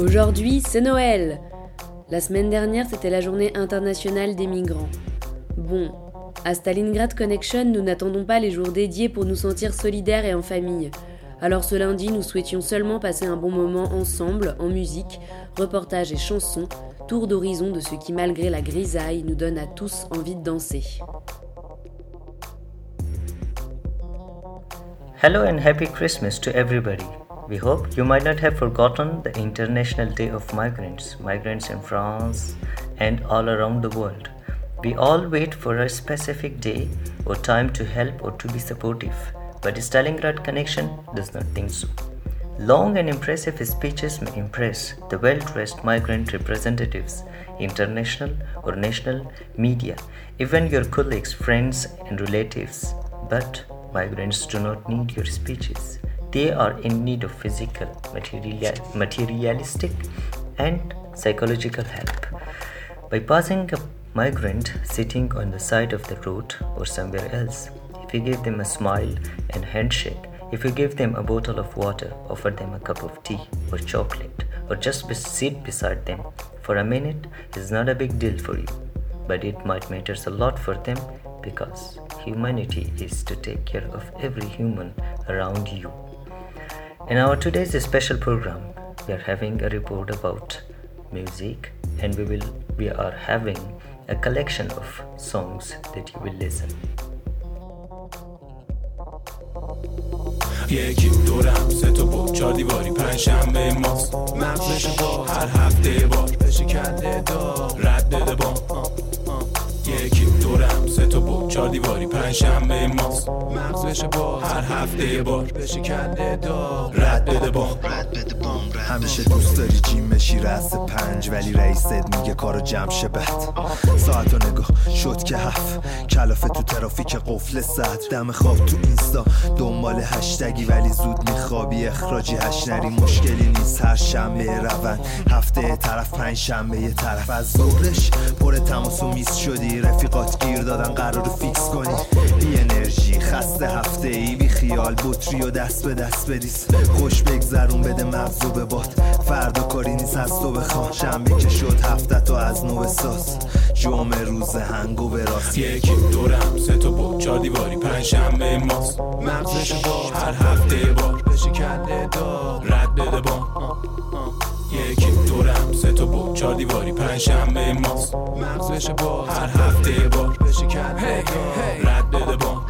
Aujourd'hui, c'est Noël. La semaine dernière, c'était la journée internationale des migrants. Bon, à Stalingrad Connection, nous n'attendons pas les jours dédiés pour nous sentir solidaires et en famille. Alors ce lundi, nous souhaitions seulement passer un bon moment ensemble, en musique, reportages et chansons, tour d'horizon de ce qui, malgré la grisaille, nous donne à tous envie de danser. Hello and happy Christmas to everybody. We hope you might not have forgotten the International Day of Migrants, migrants in France and all around the world. We all wait for a specific day or time to help or to be supportive, but Stalingrad Connection does not think so. Long and impressive speeches may impress the well dressed migrant representatives, international or national media, even your colleagues, friends, and relatives. But migrants do not need your speeches. They are in need of physical, material, materialistic, and psychological help. By passing a migrant sitting on the side of the road or somewhere else, if you give them a smile and handshake, if you give them a bottle of water, offer them a cup of tea or chocolate, or just be- sit beside them for a minute is not a big deal for you, but it might matter a lot for them because humanity is to take care of every human around you. In our today's special program, we are having a report about music and we will we are having a collection of songs that you will listen. یکی دورم سه تا بود چهار دیواری پنج شنبه ماست. مغزش با هر هفته بار بشه کرده دار رد بده با. یکی دورم سه تا بود چهار دیواری پنج شنبه ماست. مغزش با هر هفته بار بشه کرده دار رد بده با. همیشه دوست داری جیم بشی رأس پنج ولی رئیست میگه کارو جمع شه بد. ساعت و نگاه شد که هفت. کلافه تو ترافیک قفل صد. دم خواب تو اینستا دنبال هشتگی ولی زود میخوابی. اخراجی هش نری مشکلی نیست. هر شنبه روند. هفته طرف پنج شنبه یه طرف. از ظهرش پر تماس و میز شدی. رفیقات گیر دادن قرار فیکس کنی. بی انرژی خسته هفته ای بی خیال. بطری و دست به دست بریز خوش بگذرون بده مغزو به باد. فردا کاری نیست از تو بخوا شنبه که شد هفته تو از نو بساز. جمعه روز هنگو به راست. یکی دورم سه تا بود چهار دیواری پنج شنبه ماست. مغزش با هر هفته بار. بشه کرده دار رد بده با یکی دورم سه تا بود چهار دیواری پنج شنبه ماست. مغزش با هر هفته بار. بشه دار رد بده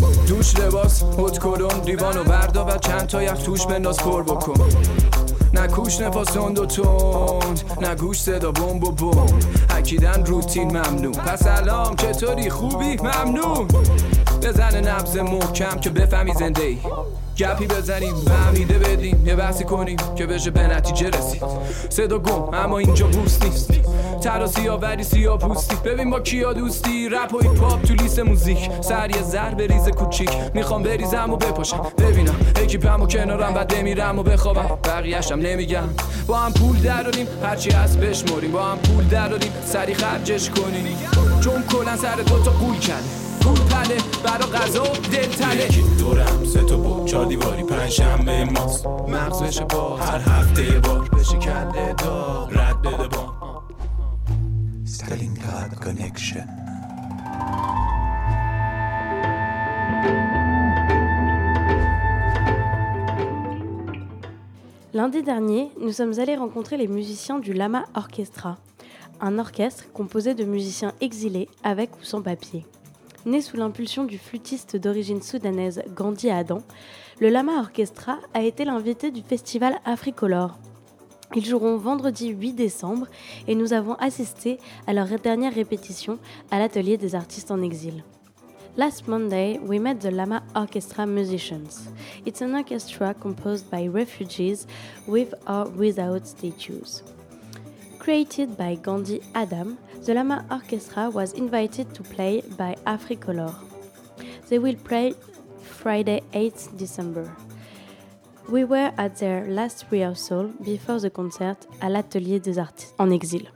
با دوش لباس هد کلون لیوان و بردا و چند تا یخ توش بنداز پر بکن. نه کوش نفاس و تند نه گوش صدا بمب و بمب. اکیدن روتین ممنون. پس سلام چطوری خوبی؟ ممنون. بزن نبز محکم که بفهمی زنده ای گپی بزنیم فهمیده بدیم. یه بحثی کنیم که بشه به نتیجه رسید. صدا گم اما اینجا بوست نیست. ترا سیاوری سیاه پوستی. ببین با کیا دوستی. رپ و پاپ تو لیست موزیک. سر یه زر بریز کوچیک. می‌خوام بریزم و بپاشم ببینم اکیپم و کنارم بعد بمیرم و بخوابم. بقیهشم نمیگم با هم پول دراریم هرچی هست بشمریم. با هم پول دراریم سری خرجش کنیم. چون کلا سر دوتا قول کرده پول پله برا غذا و دل تله یکی دورم سه تا بود چهار دیواری پنج شنبه ماست مغز بشه با هر هفته یه بار بشه کله دار رد بده با Stalingrad Connection. Lundi dernier, nous sommes allés rencontrer les musiciens du Lama Orchestra, un orchestre composé de musiciens exilés avec ou sans papier. Né sous l'impulsion du flûtiste d'origine soudanaise Gandhi Adam, le Lama Orchestra a été l'invité du festival Africolor. Ils joueront vendredi 8 décembre et nous avons assisté à leur dernière répétition à l'atelier des artistes en exil. Last Monday, we met the Lama Orchestra musicians. It's an orchestra composed by refugees with or without statues. Created by Gandhi Adam, the Lama Orchestra was invited to play by Africolor. They will play Friday 8 December. We were at their last rehearsal before the concert à l'Atelier des Artistes en exil.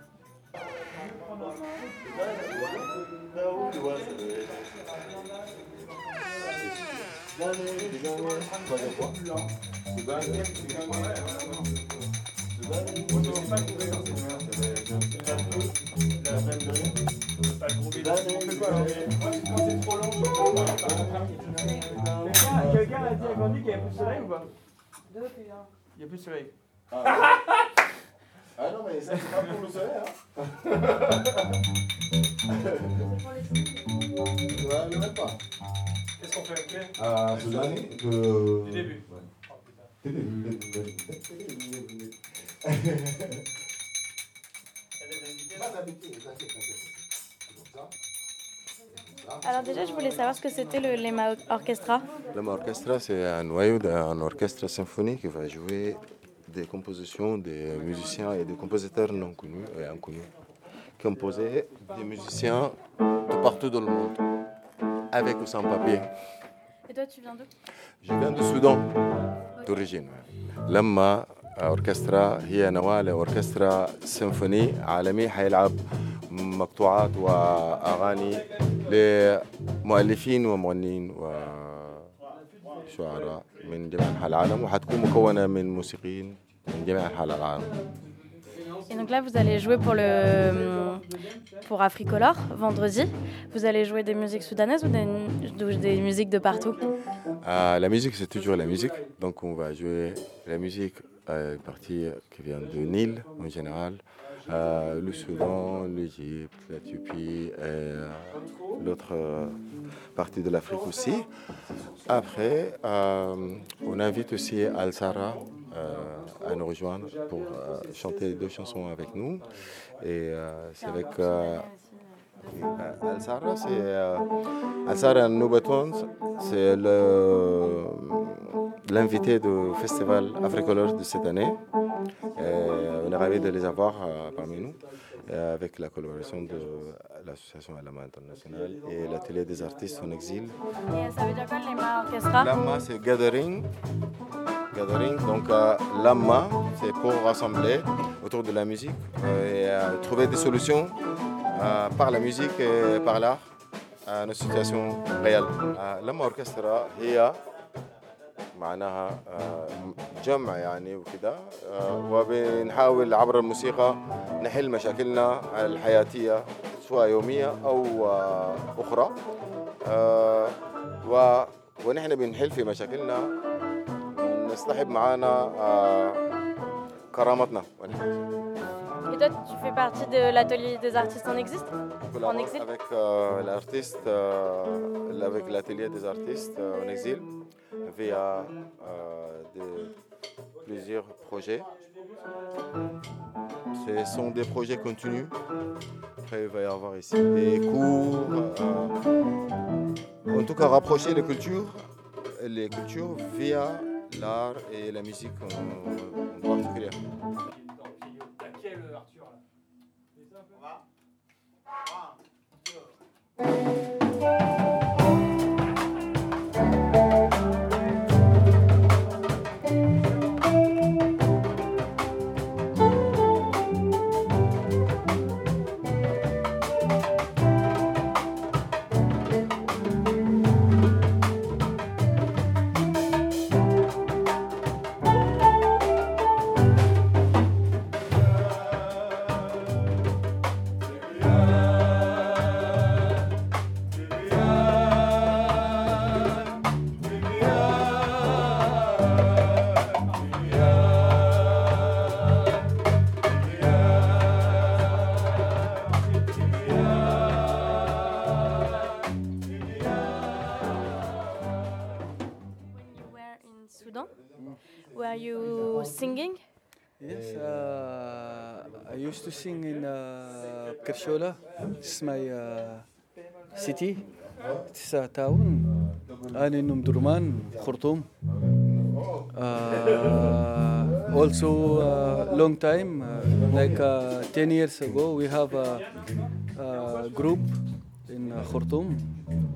Quelqu'un a dit à Gandhi qu'il n'y avait plus de soleil ou pas? Il n'y a plus de soleil. Ah non, mais ça, c'est pas pour le soleil, hein Ouais, le même pas. Qu'est-ce qu'on fait ok Ah, ce dernier de... Du début. Alors déjà, je voulais savoir ce que c'était le Lema Orchestra. L'Ama Orchestra, c'est un noyau d'un orchestre symphonique qui va jouer des compositions des musiciens et des compositeurs non connus et inconnus. Composés des musiciens de partout dans le monde, avec ou sans papier. Et toi, tu viens d'où Je viens du Soudan d'origine. لما أوركسترا هي نواة لأوركسترا سيمفوني عالمي حيلعب مقطوعات وأغاني لمؤلفين ومغنيين وشعراء من جميع أنحاء العالم وحتكون مكونة من موسيقيين من جميع أنحاء العالم Et donc là, vous allez jouer pour le pour Africolor vendredi. Vous allez jouer des musiques soudanaises ou des, ou des musiques de partout Euh, la musique, c'est toujours la musique. Donc, on va jouer la musique, euh, partie qui vient de Nil en général, euh, le Soudan, l'Égypte, l'Éthiopie et euh, l'autre euh, partie de l'Afrique aussi. Après, on invite aussi Al-Sara à nous rejoindre pour chanter deux chansons avec nous. Et c'est avec. Euh, Al-Sara, c'est euh, Noubaton, c'est le- l'invité du festival Africolor de cette année. Et on est ravis de les avoir euh, parmi nous, euh, avec la collaboration de l'association Alama International et l'atelier des artistes en exil. Et ça veut dire quoi, le Lema Orchestra? Lama, c'est gathering. Gathering, donc euh, Lama, c'est pour rassembler autour de la musique euh, et euh, trouver des solutions euh, par la musique et par l'art à nos situations réelles. Lama Orchestra هي معناها آه، جمع يعني وكذا آه، وبنحاول عبر الموسيقى نحل مشاكلنا الحياتية سواء يومية أو آه، أخرى آه، ونحن بنحل في مشاكلنا نصطحب معانا آه، كرامتنا Et toi, tu fais partie de l'atelier des artistes en exil En exil avec euh, l'artiste, euh, avec l'atelier des artistes euh, en exil, via des plusieurs projets. Ce sont des projets continus. Après, il va y avoir ici des cours. en tout cas, rapprocher les cultures, les cultures via l'art et la musique en, en particulier. used to sing in uh, Kershola. It's my uh, city. It's a town. أنا من درمان خرطوم. Uh, also, uh, long time, uh, like uh, 10 years ago, we have a, a group in uh, Khartoum.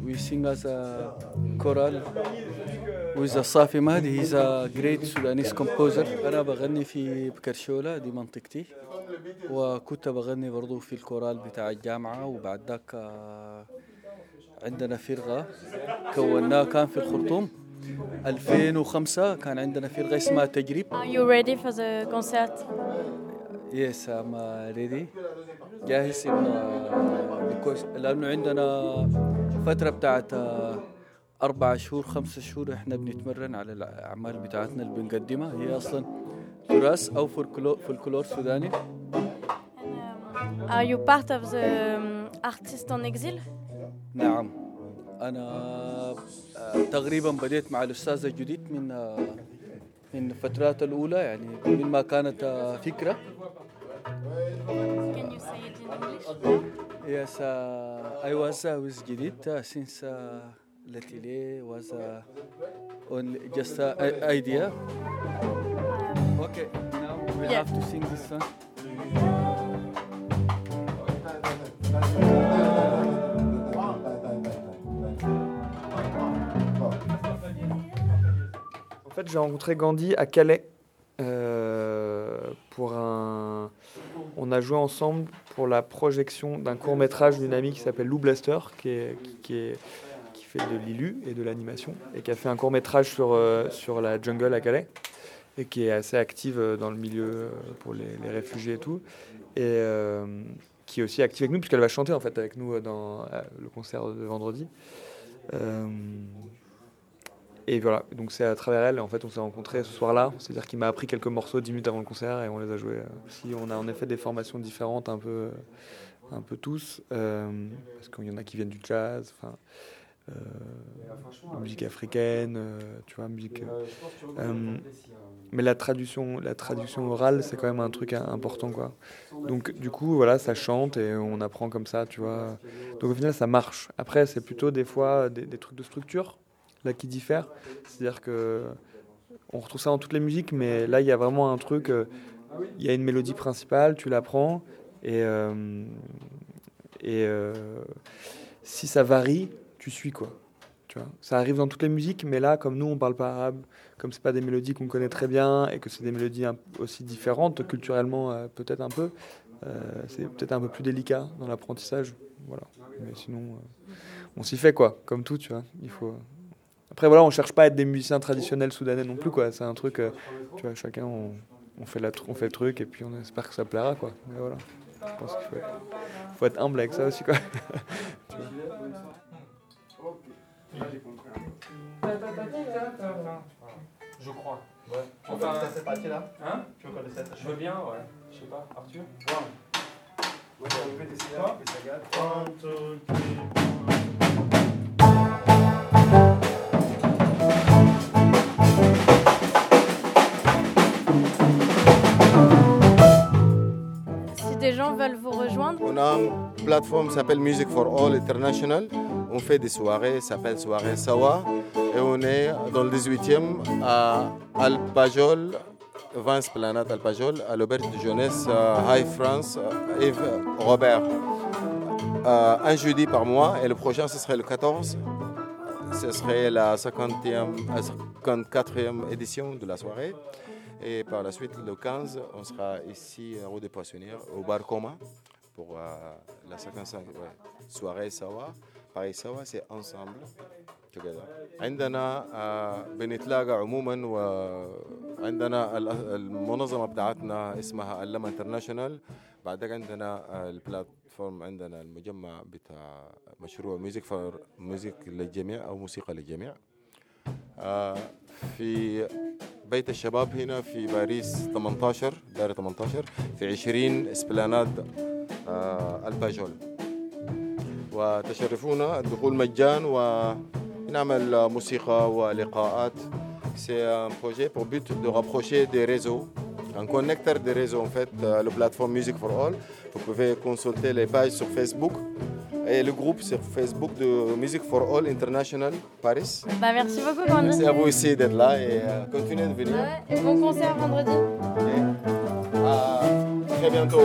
We sing as a choral with Safi Mahdi. He's a great Sudanese composer. أنا بغني في بكرشولة دي منطقتي وكنت بغني برضو في الكورال بتاع الجامعة وبعد ذاك آه، عندنا فرقة كوناها كان في الخرطوم 2005 كان عندنا فرقة اسمها تجريب Are you ready for the concert? يس ام ريدي جاهز انه because لأنه عندنا فتره بتاعت آه، أربع شهور خمسة شهور إحنا بنتمرن على الأعمال بتاعتنا اللي بنقدمها. هي أصلا تراث أو فولكلور, سوداني. Are you part of the artist en exil? نعم. أنا آه، تقريبا بديت مع الأستاذ الجديد من آه، من الفترات الأولى يعني من ما كانت آه، فكرة. Can you say it in English? Yes, uh, I was uh, with Judith uh, since uh, Latile was uh, only just an idea. Okay, now we Yeah. have to sing this song. En fait, j'ai rencontré Gandhi à Calais euh, pour un. On a joué ensemble pour la projection d'un court métrage d'une amie qui s'appelle Lou Blaster, qui, fait de l'ILU et de l'animation, et qui a fait un court métrage sur, euh, sur la jungle à Calais, et qui est assez active euh, dans le milieu euh, pour les, réfugiés et tout, et qui est aussi active avec nous, puisqu'elle va chanter en fait avec nous dans le concert de vendredi. Et voilà, donc c'est à travers elle, en fait, on s'est rencontrés ce soir-là. C'est-à-dire qu'il m'a appris quelques morceaux 10 minutes avant le concert et on les a joués. euh, Si on a en effet des formations différentes, un peu, euh, un peu tous, euh, parce qu'il y en a qui viennent du jazz, enfin, musique africaine, tu vois, musique. mais la traduction, la traduction orale, c'est quand même un truc hein, important, quoi. Donc, du coup, voilà, ça chante et on apprend comme ça, tu vois. Donc, au final, ça marche. Après, c'est plutôt des fois des trucs de structure là qui diffèrent. C'est-à-dire que on retrouve ça dans toutes les musiques, mais là, il y a vraiment un truc. euh, Il y a une mélodie principale, tu la prends et euh, et euh, si ça varie, tu suis quoi. Tu vois, ça arrive dans toutes les musiques, mais là, comme nous, on parle pas arabe, comme c'est pas des mélodies qu'on connaît très bien et que c'est des mélodies aussi différentes culturellement, peut-être un peu, c'est peut-être un peu plus délicat dans l'apprentissage. Voilà. Mais sinon, on s'y fait quoi, comme tout, tu vois. Il faut. Après voilà, on cherche pas à être des musiciens traditionnels soudanais non plus quoi. C'est un truc, euh, tu vois, chacun on, on fait la, on fait le truc et puis on espère que ça plaira quoi. Mais voilà. Je pense qu'il faut, être- faut être humble avec ça aussi quoi. Tu vois. Je crois. Ouais. Tu veux connaître cette partie-là? Hein? Tu veux connaître cette Je veux bien, ouais. Je sais pas. Arthur? Ouais, on peut sagas. A une plateforme s'appelle Music for All International. On fait des soirées, ça s'appelle Soirée Sawa. Et on est dans le 18e à Alpajol, 20 Esplanade Alpajol, à l'auberge de jeunesse High France, Yves Robert. Euh, un jeudi par mois et le prochain ce serait le 14. Ce serait la 50e, euh, 54e édition de la soirée. Et par la suite, le 15, on sera ici Rue des Poissonnières, au bar Coma, pour euh, la 55 ouais, soirée Sawa. Pareil, Sawa, c'est ensemble. together. عندنا بنتلاقى عموما وعندنا ال- المنظمه بتاعتنا اسمها اللما انترناشونال بعدك عندنا آه، البلاتفورم عندنا المجمع بتاع مشروع ميوزك فور ميوزك للجميع أو موسيقى للجميع آه، في بيت الشباب هنا في باريس 18 دار 18 في 20 اسبلاناد الباجول وتشرفونا الدخول مجان ونعمل موسيقى ولقاءات C'est un projet pour but de rapprocher des réseaux, un connecteur des réseaux en fait, euh, la plateforme Music for All. Vous pouvez consulter les pages sur Facebook et le groupe sur Facebook de Music for All International Paris. Bah merci beaucoup Candy. Merci à vous aussi d'être là et euh, continuez de venir. Ouais, et bon concert vendredi. À très bientôt.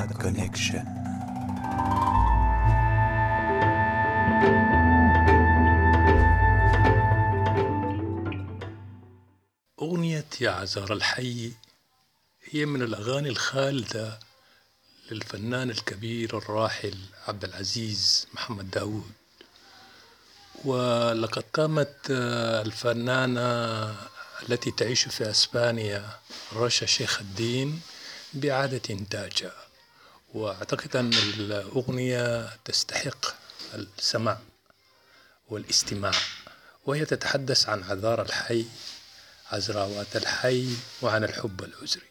Stalingrad Connection. أغنية يا عزار الحي هي من الأغاني الخالدة للفنان الكبير الراحل عبد العزيز محمد داود ولقد قامت الفنانة التي تعيش في أسبانيا رشا شيخ الدين بإعادة إنتاجها وأعتقد أن الأغنية تستحق السماع والاستماع وهي تتحدث عن عذار الحي عزراوات الحي وعن الحب الأسري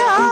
ना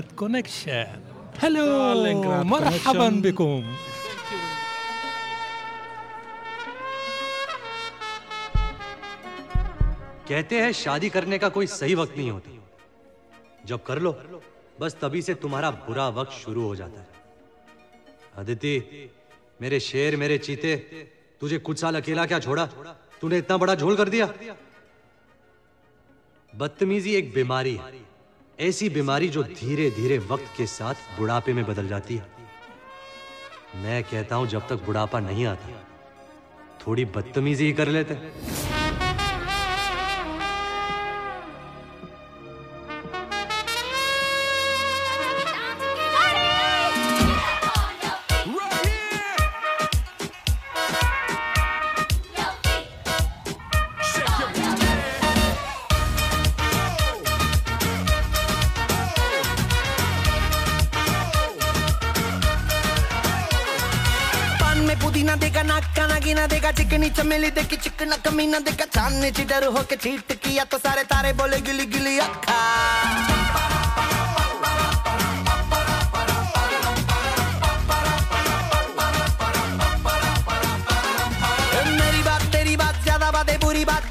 ستالينغراد كونكشن هلو ستالينغراد مرحبا Connection. بكم कहते हैं शादी करने का कोई सही वक्त नहीं होता जब कर लो बस तभी से तुम्हारा बुरा वक्त शुरू हो जाता है अदिति मेरे शेर मेरे चीते तुझे कुछ साल अकेला क्या छोड़ा तूने इतना बड़ा झोल कर दिया बदतमीजी एक बीमारी है ऐसी बीमारी जो धीरे धीरे वक्त के साथ बुढ़ापे में बदल जाती है। मैं कहता हूँ, जब तक बुढ़ापा नहीं आता, थोड़ी बदतमीजी ही कर लेते पान चमेली देखी चिकना कमीना देखा चांदनी चिटर होके चीट किया तो सारे तारे बोले गिली गिली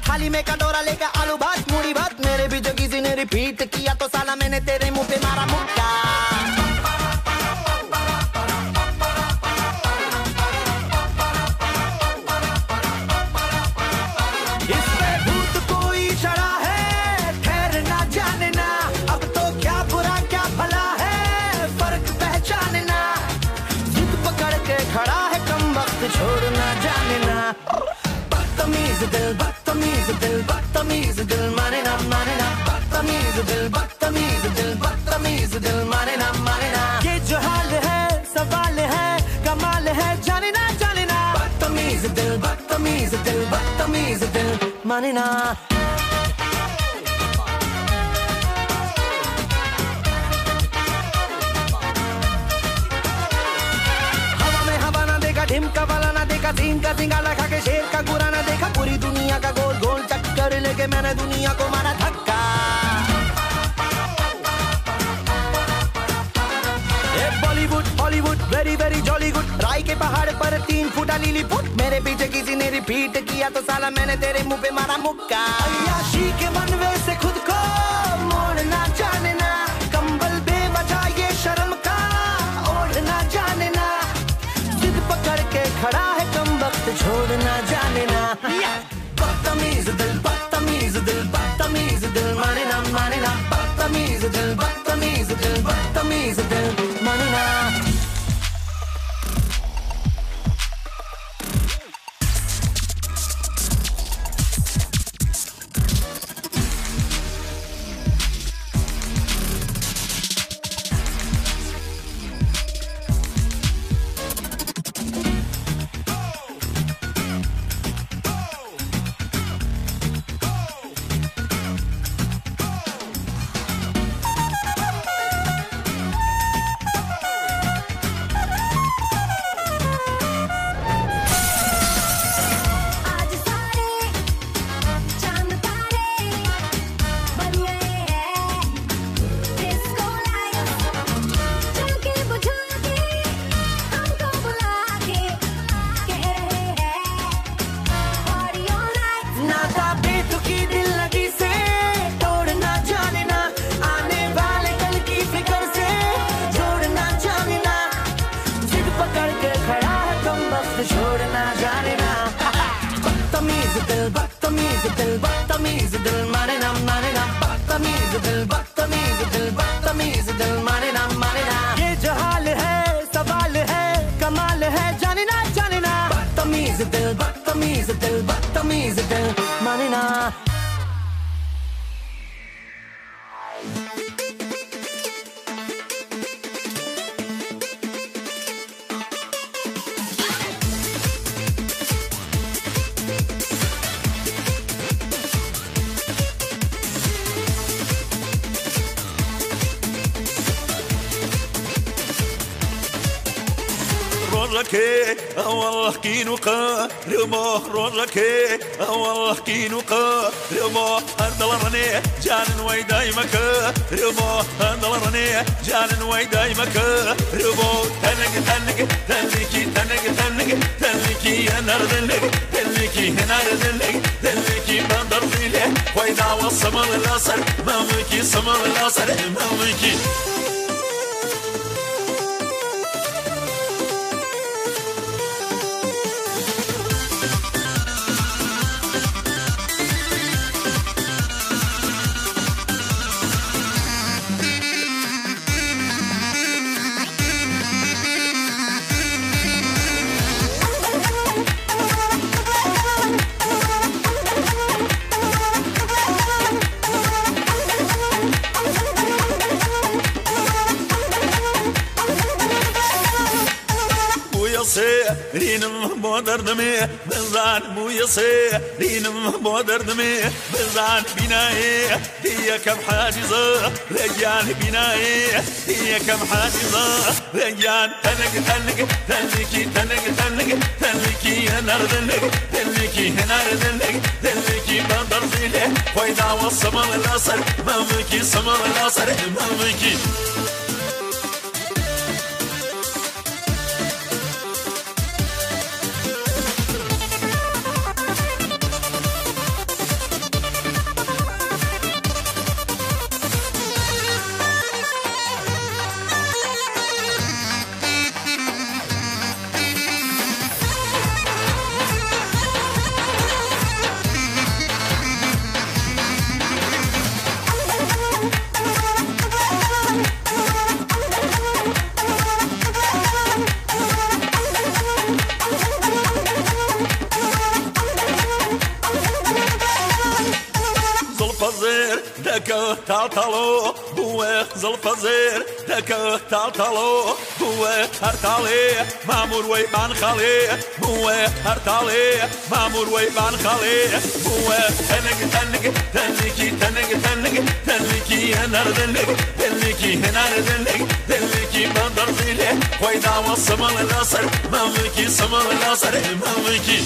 थाली में कटोरा लेकर आलू भात मूड़ी भात। मेरे भी जो किसी ने रिपीट किया तो साला मैंने तेरे मुँह पे मारा मुक्का दिल बदतमीज दिल बदतमीज दिल माने ना माने ना। ये जो हाल है सवाल है कमाल है जाने ना जाने ना। बदतमीज दिल बदतमीज दिल बदतमीज दिल माने ना। हवा में हवा ना देखा ढिमका वाला ना देखा सीन का सिंगाला खा के शेर का गुरा ना देखा पूरी दुनिया का गोल गोल चक्कर लेके मैंने दुनिया को मारा लीली फुट। मेरे पीछे किसी ने रिपीट किया तो साला मैंने तेरे मुँह पे मारा मुक्का। अयाशी के बनवे से खुद को मोड़ना जाने ना कंबल बेवजह ये शर्म का ओढ़ना जाने ना जिद पकड़ के खड़ा है कम वक्त छोड़ना जाने ना बदतमीज दिल बदतमीज दिल बदतमीज दिल माने ना माने ना बदतमीज दिल। والله كي والله كين وقا رمو هندل رني جان وي دايمك. رمو هندل رني جان وي دايمك. رمو تنك تنك تنكي تنك تنك تنكي أنا ردلك تنكي هنا ردلك تنكي بندر فيلي. ويدا والصمر الاصل مامكي صمر الاصل مامكي رینم با دردمی بزن موی سه رینم با دردمی بزن بینایی دیگه کم حاجزه رجان بینایی دیگه کم حاجزه رجان تنق تنق تنقی تنق تنق تنقی نردنق تنقی نردنق تنقی بندر فيله ويدا والصمر الاصل مامكي صمر الاصل مامكي زلفزير هرتالو مو هرتالي مامور ويبان خالي مو هرتالي مامور ويبان خالي مو تنك تنك تنكي تنك تنك تنكي هنر دلك تنكي هنر دلك تنكي بندر زيلي ويدا وصمال النصر مملكي صمال النصر مملكي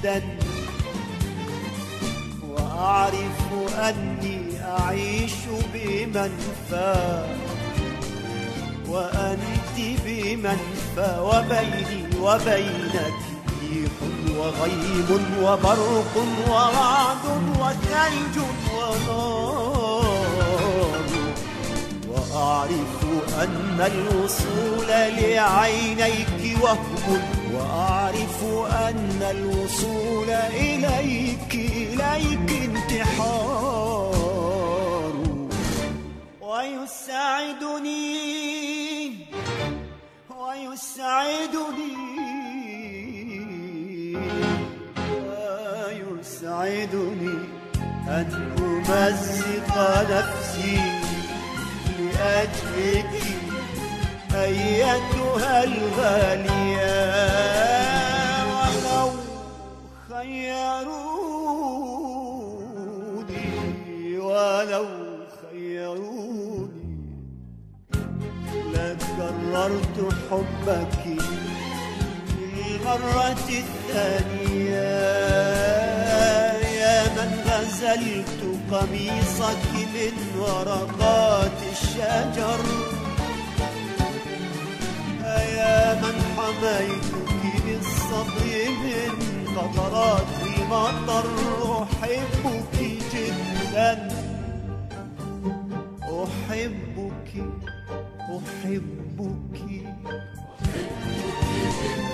جدا وأعرف أني أعيش بمنفى وأنت بمنفى وبيني وبينك ريح وغيم وبرق ورعد وثلج ونار وأعرف أن الوصول لعينيك وهم أن الوصول إليك إليك انتحار. ويسعدني ويسعدني ويسعدني أن أمزق نفسي لأجلك أيتها الغالية خيروني ولو خيروني. لكررت حبك للمرة الثانية. يا من غزلت قميصك من ورقات الشجر. يا من حميتك بالصبر من قطرات المطر أحبك جدا. أحبك أحبك. وأعرف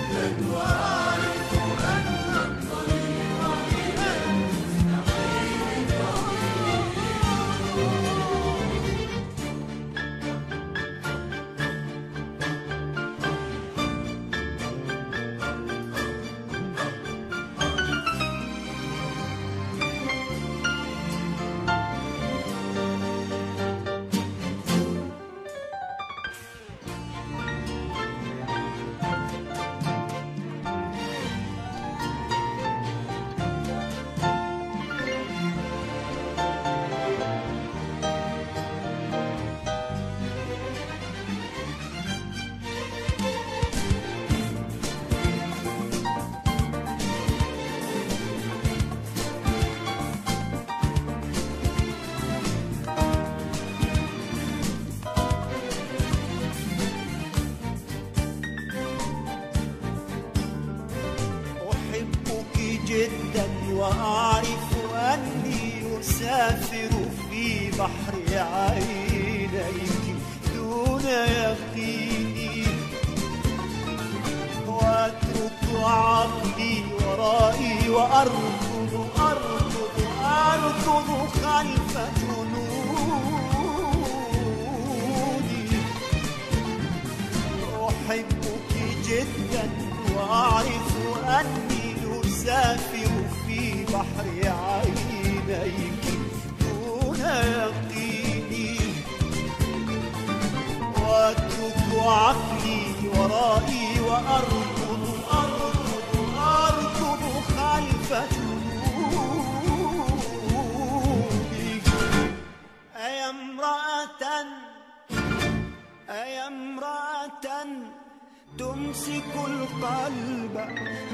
تمسك القلب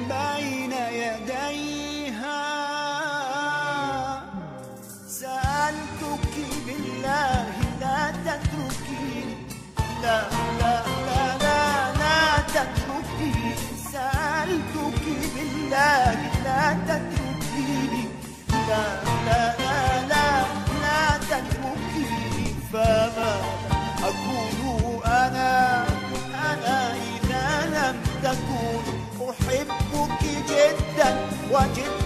بين يديها. سألتك بالله لا تتركيني لا لا لا لا لا تتركيني سألتك بالله لا تتركيني لا لا لا لا لا تتركيني what you?